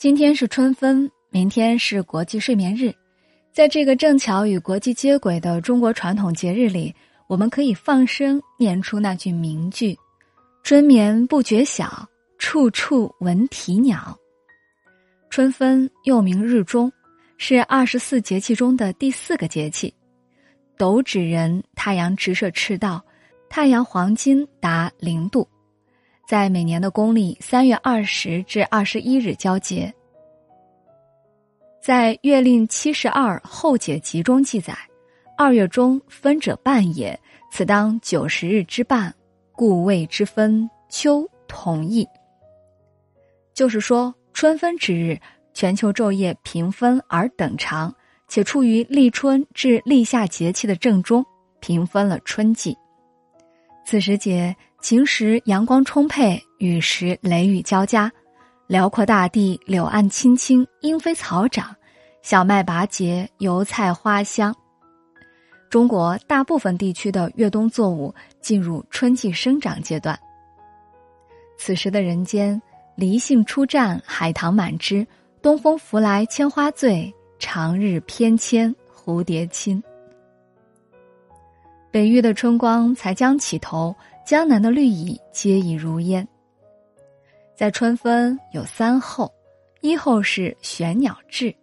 今天是春分，明天是国际睡眠日。在这个正巧与国际接轨的中国传统节日里，我们可以放声念出那句名句：“春眠不觉晓，处处闻啼鸟。”春分又名日中，是二十四节气中的第四个节气。斗指人太阳直射赤道，太阳黄金达零度，在每年的公历三月二十至二十一日交接。在《月令七十二候解集》中记载：“二月中分者半也，此当九十日之半，故谓之分。”秋同义，就是说。春分之日，全球昼夜平分而等长，且处于立春至立夏节气的正中，平分了春季。此时节，晴时阳光充沛，雨时雷雨交加，辽阔大地柳岸青青，莺飞草长，小麦拔节，油菜花香。中国大部分地区的越冬作物进入春季生长阶段。此时的人间。离性初绽，海棠满枝，东风拂来千花醉，长日翩跹蝴蝶亲。北域的春光才将起头，江南的绿意皆已如烟。在春分有三候，一候是玄鸟至，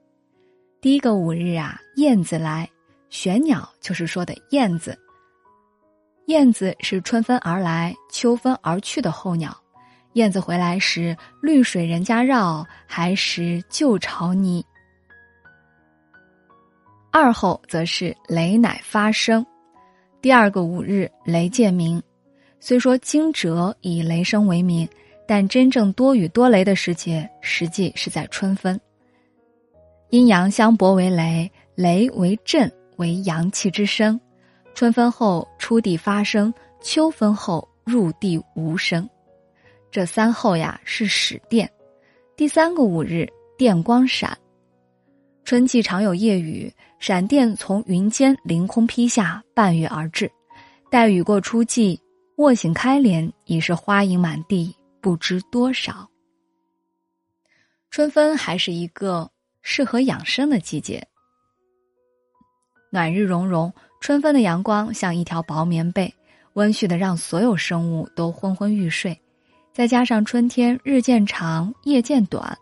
第一个五日啊，燕子来，玄鸟就是说的燕子。燕子是春分而来，秋分而去的候鸟。燕子回来时，绿水人家绕，还识旧巢泥。二后则是雷乃发生，第二个五日雷见鸣。虽说惊蛰以雷声为名，但真正多雨多雷的时节，实际是在春分。阴阳相搏为雷，雷为震，为阳气之声。春分后出地发生，秋分后入地无声。这三候呀是始电，第三个五日电光闪。春季常有夜雨，闪电从云间凌空劈下，半月而至。待雨过初霁，卧醒开帘，已是花影满地，不知多少。春分还是一个适合养生的季节，暖日融融，春分的阳光像一条薄棉被，温煦的让所有生物都昏昏欲睡。再加上春天日渐长，夜渐短，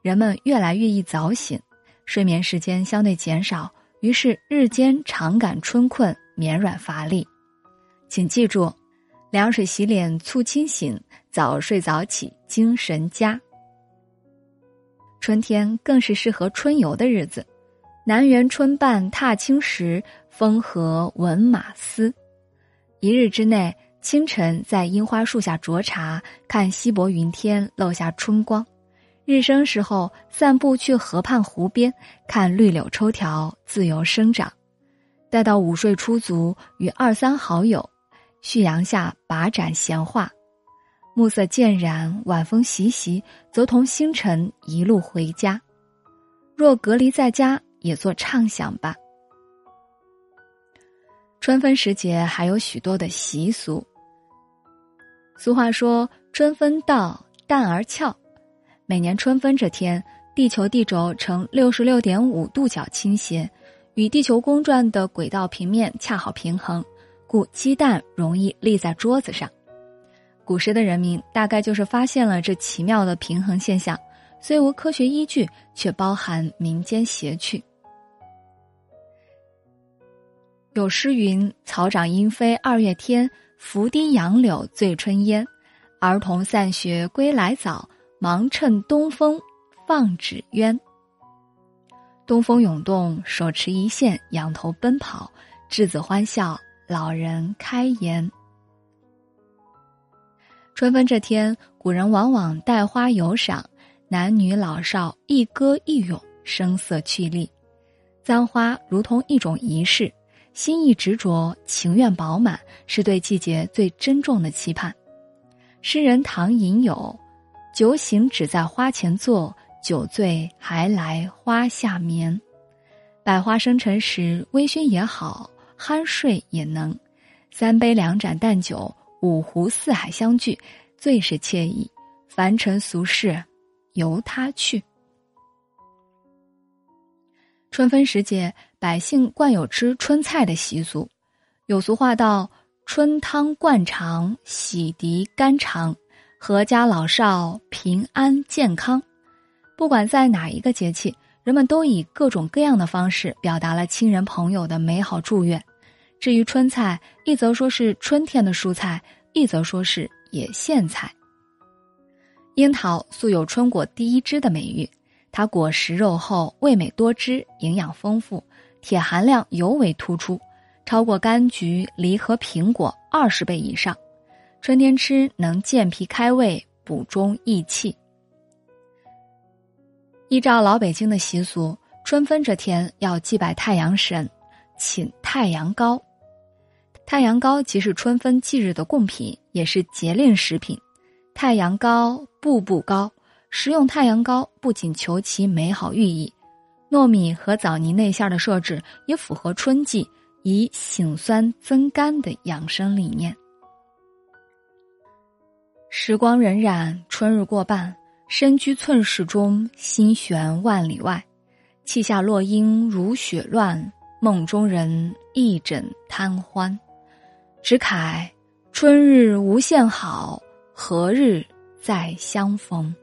人们越来越易早醒，睡眠时间相对减少，于是日间常感春困、绵软乏力。请记住，凉水洗脸促清醒，早睡早起精神佳。春天更是适合春游的日子，南园春半踏青时，风和闻马嘶。一日之内。清晨在樱花树下酌茶，看稀薄云天漏下春光；日升时候散步去河畔湖边，看绿柳抽条自由生长；待到午睡初足，与二三好友旭阳下把盏闲话，暮色渐染，晚风习习，则同星辰一路回家。若隔离在家，也做畅想吧。春分时节还有许多的习俗。俗话说：“春分到，蛋儿俏。”每年春分这天，地球地轴呈六十六点五度角倾斜，与地球公转的轨道平面恰好平衡，故鸡蛋容易立在桌子上。古时的人民大概就是发现了这奇妙的平衡现象，虽无科学依据，却包含民间邪趣。有诗云：“草长莺飞二月天。”拂堤杨柳醉春烟，儿童散学归来早，忙趁东风放纸鸢。东风涌动，手持一线，仰头奔跑，稚子欢笑，老人开颜。春分这天，古人往往带花游赏，男女老少一歌一咏，声色俱厉。簪花如同一种仪式。心意执着，情愿饱满，是对季节最珍重的期盼。诗人唐寅有：“酒醒只在花前坐，酒醉还来花下眠。”百花生辰时，微醺也好，酣睡也能。三杯两盏淡酒，五湖四海相聚，最是惬意。凡尘俗事，由他去。春分时节，百姓惯有吃春菜的习俗。有俗话道：“春汤灌肠，洗涤肝肠，阖家老少平安健康。”不管在哪一个节气，人们都以各种各样的方式表达了亲人朋友的美好祝愿。至于春菜，一则说是春天的蔬菜，一则说是野苋菜。樱桃素有“春果第一枝”的美誉。它果实肉厚，味美多汁，营养丰富，铁含量尤为突出，超过柑橘、梨和苹果二十倍以上。春天吃能健脾开胃、补中益气。依照老北京的习俗，春分这天要祭拜太阳神，请太阳糕。太阳糕即是春分忌日的贡品，也是节令食品。太阳糕，步步高。食用太阳糕不仅求其美好寓意，糯米和枣泥内馅的设置也符合春季以醒酸增甘的养生理念。时光荏苒，春日过半，身居寸室中，心悬万里外。气下落英如雪乱，梦中人一枕贪欢。只慨春日无限好，何日再相逢？